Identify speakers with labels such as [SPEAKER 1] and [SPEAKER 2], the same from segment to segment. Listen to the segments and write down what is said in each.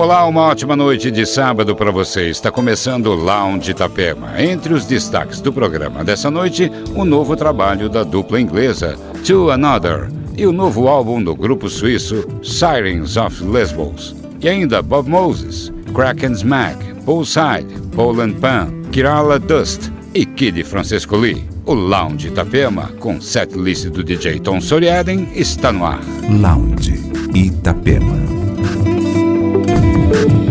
[SPEAKER 1] Olá, uma ótima noite de sábado para você. Está começando o Lounge Itapema. Entre os destaques do programa dessa noite, o novo trabalho da dupla inglesa To Another e o novo álbum do grupo suíço Sirens of Lesbos. E ainda Bob Moses, Kraken Smack, Poolside, Poland Pan, Kirala Dust e Kid Francisco Lee. O Lounge Itapema, com setlist do DJ Tom Soriaden, está no ar.
[SPEAKER 2] Lounge Itapema. Thank you.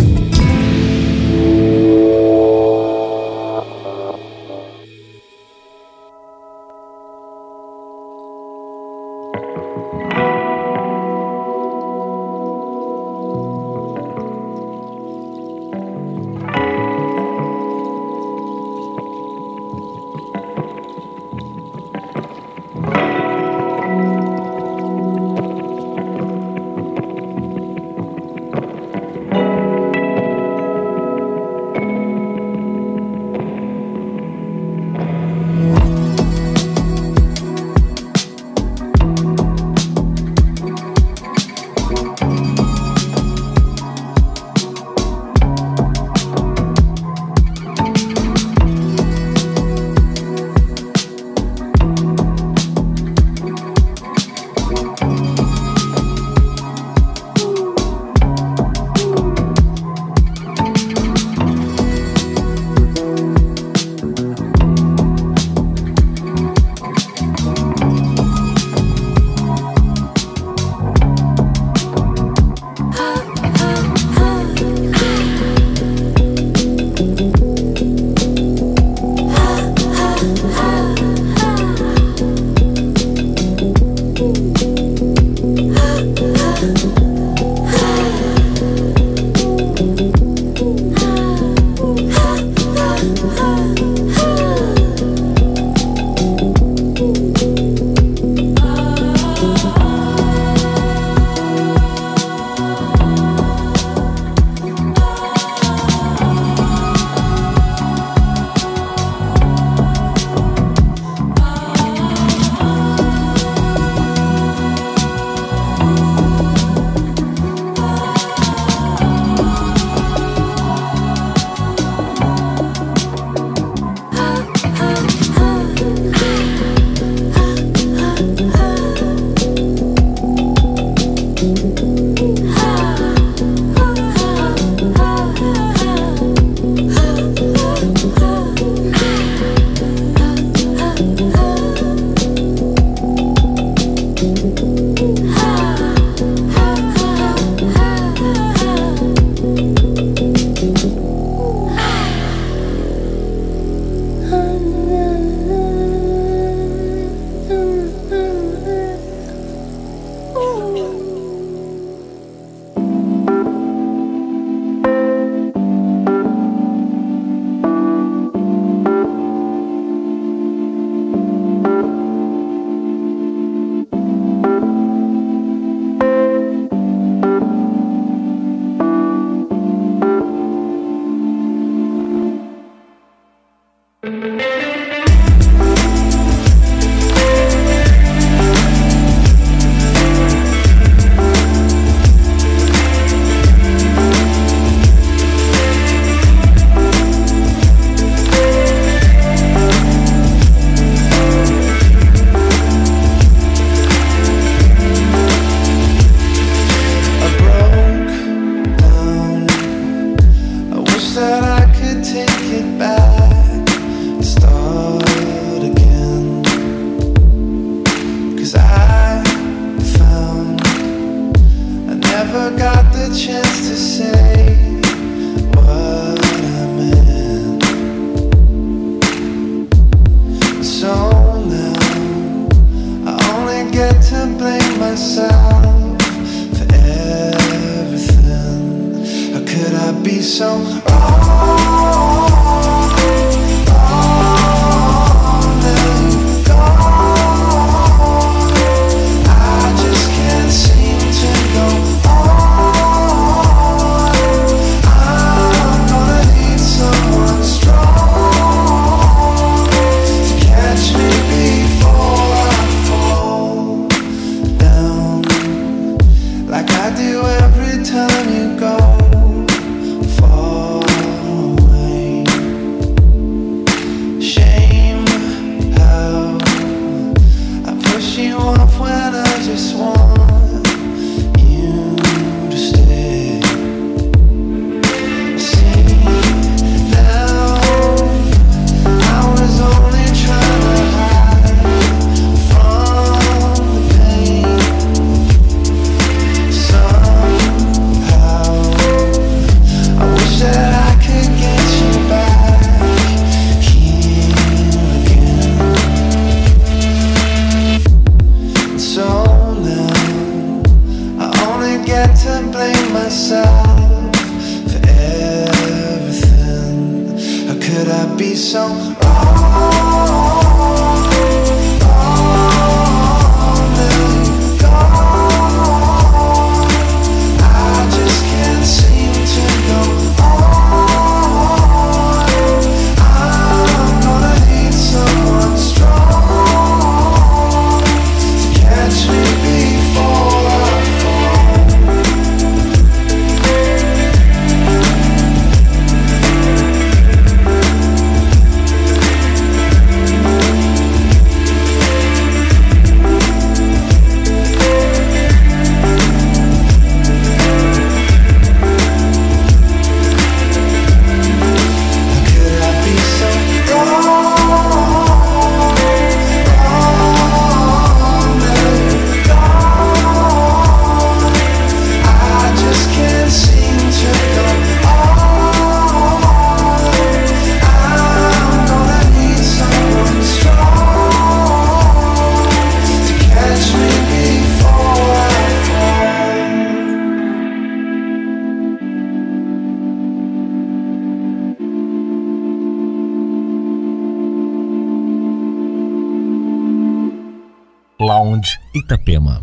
[SPEAKER 3] Itapema.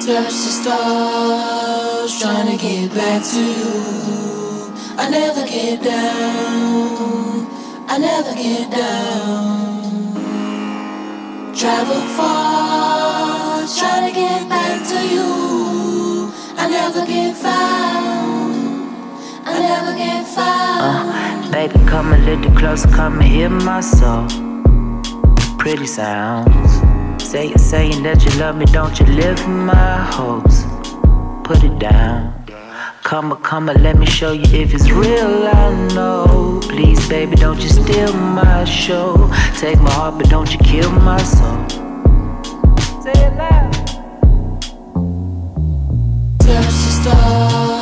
[SPEAKER 4] Touch the stars, trying to get back to you. I never get down, I never get down. Travel far, trying to get back to you. I never get found, I never get found.
[SPEAKER 5] Uh, baby, come a little closer, come and hear my soul. Pretty sounds. Say you're saying that you love me, don't you live my hopes? Put it down. Come, on, come, on, let me show you if it's real. I know. Please, baby, don't you steal my show. Take my heart, but don't you kill my soul. Say it loud.
[SPEAKER 4] Touch the stars,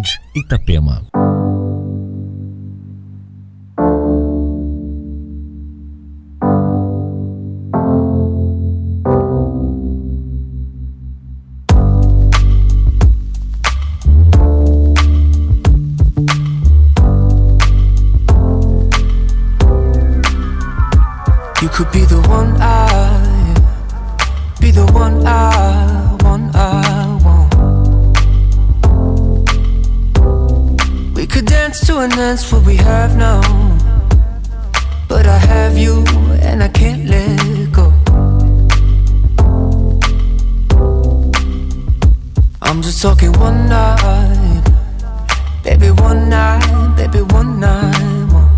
[SPEAKER 3] Sound Itapema.
[SPEAKER 6] Dance what we have now. But I have you and I can't let go. I'm just talking one night, baby, one night, baby, one night more.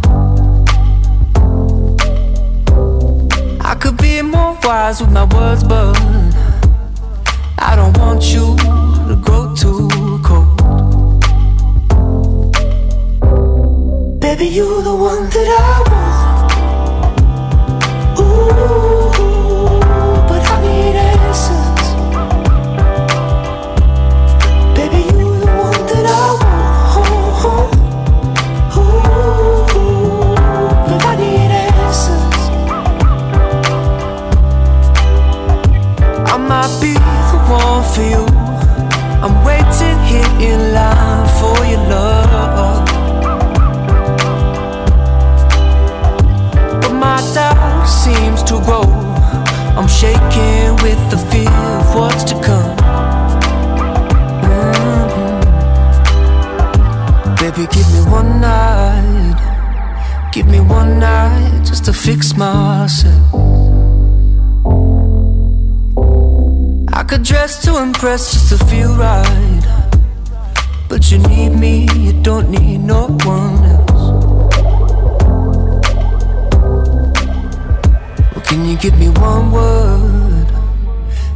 [SPEAKER 6] I could be more wise with my words, but I don't want you to grow too Baby, you the one that I want. Ooh, but I need answers. Baby, you the one that I want. Ooh, but I need answers. I might be the one for you. I'm waiting here in line for your love. Seems to grow. I'm shaking with the fear of what's to come. Mhm. Baby, give me one night. Give me one night just to fix myself. I could dress to impress just to feel right. But you need me, you don't need no one else. Can you give me one word?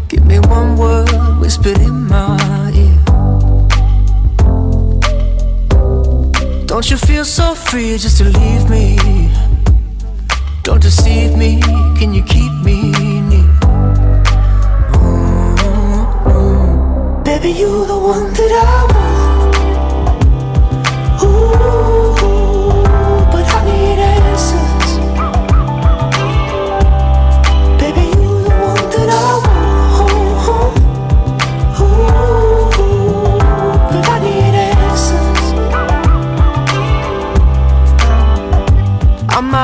[SPEAKER 6] Give me one word whispered in my ear. Don't you feel so free just to leave me? Don't deceive me, can you keep me near? Mm-hmm. Baby, you're the one that I want.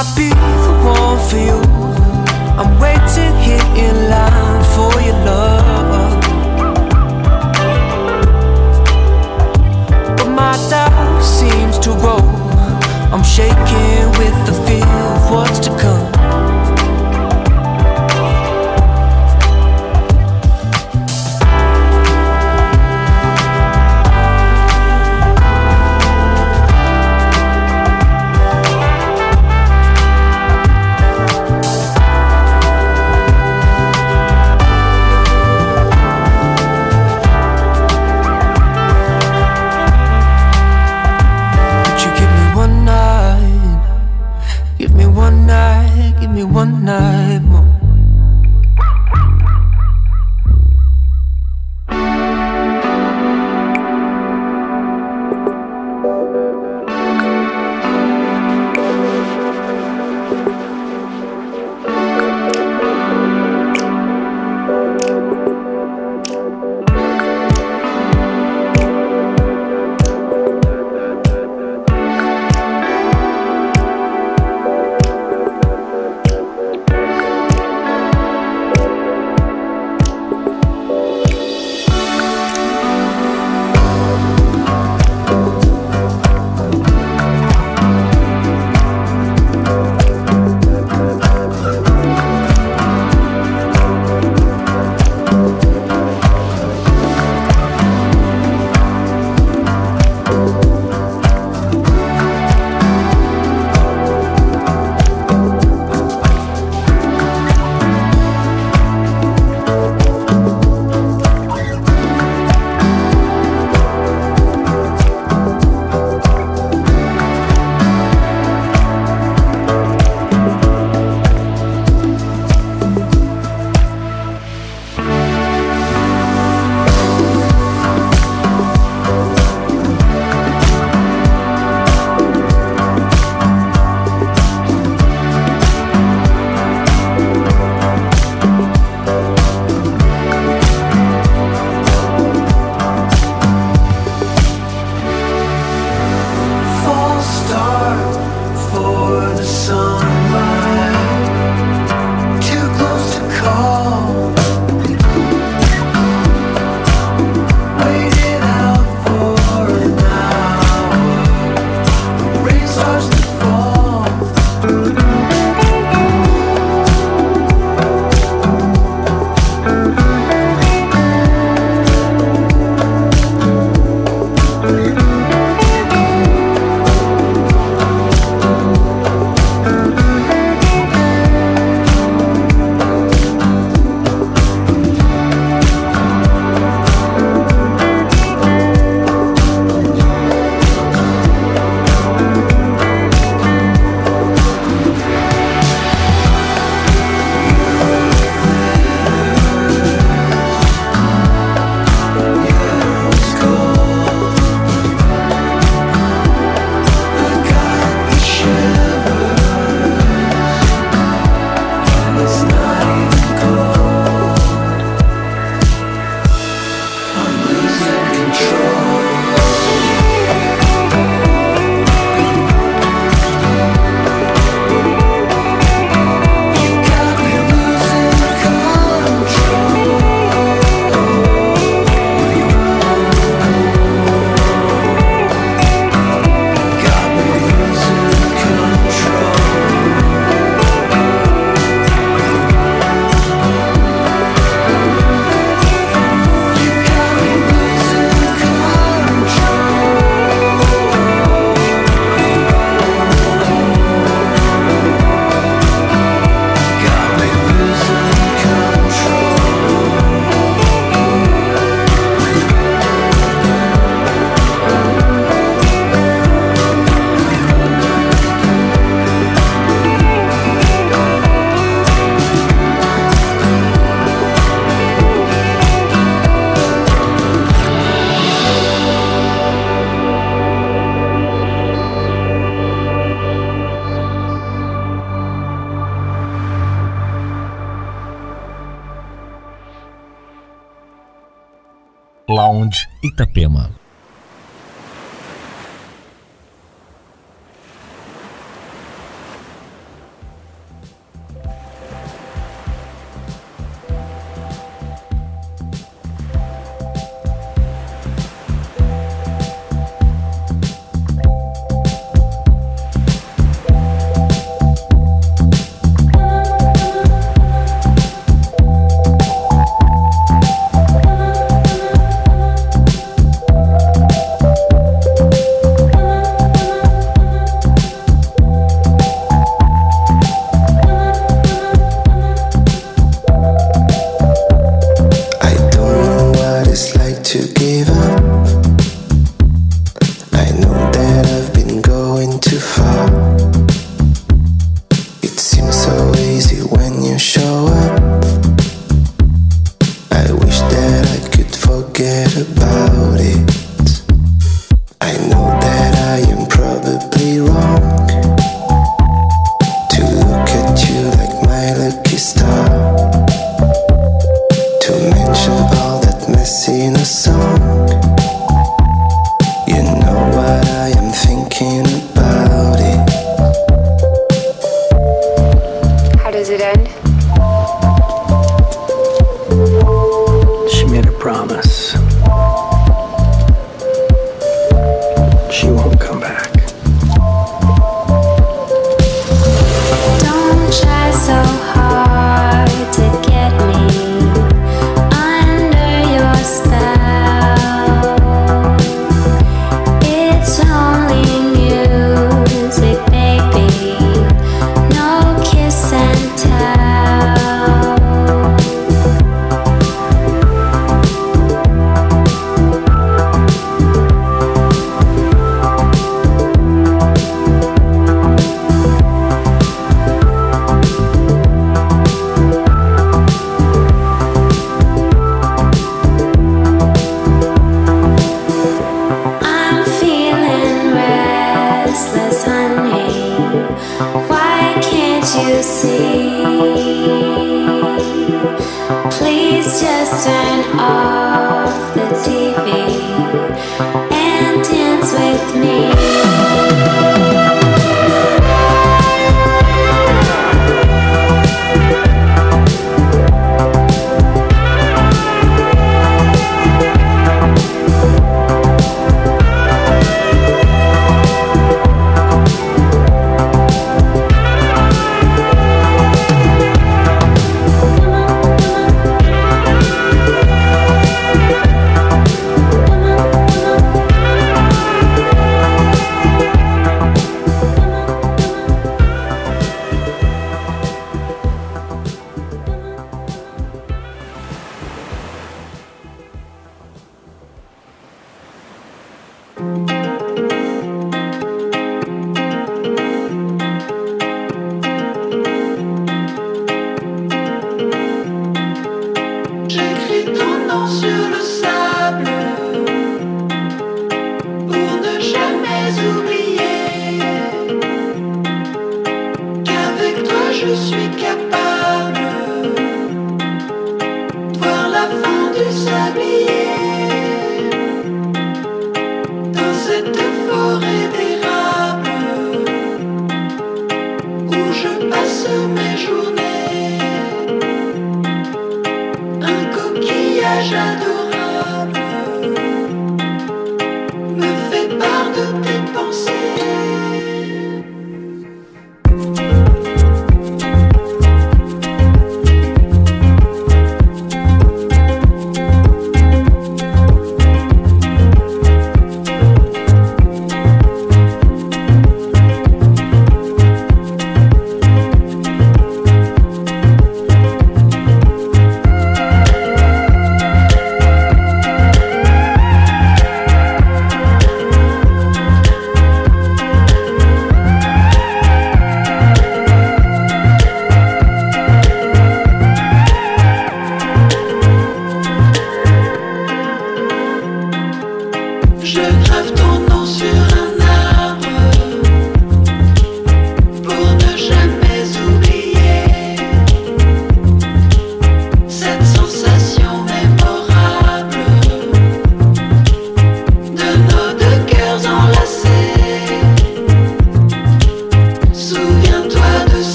[SPEAKER 6] I be the one for you? I'm waiting here in line for your love.
[SPEAKER 7] But my doubt seems to
[SPEAKER 8] grow. I'm
[SPEAKER 4] shaking.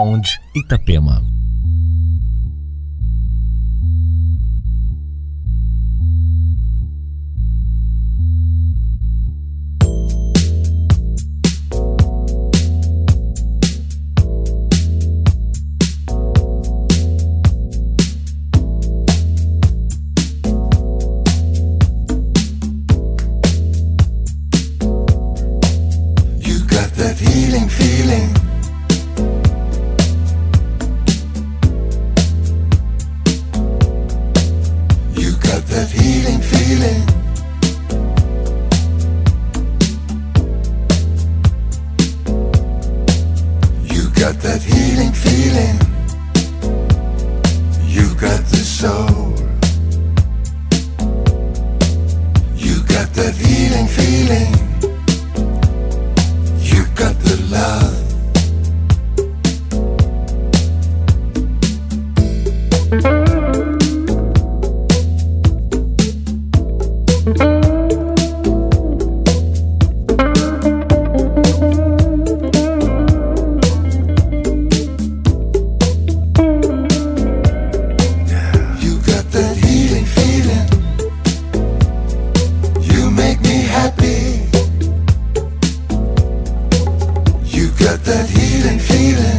[SPEAKER 2] Sound Itapema.
[SPEAKER 9] Got that healing feeling.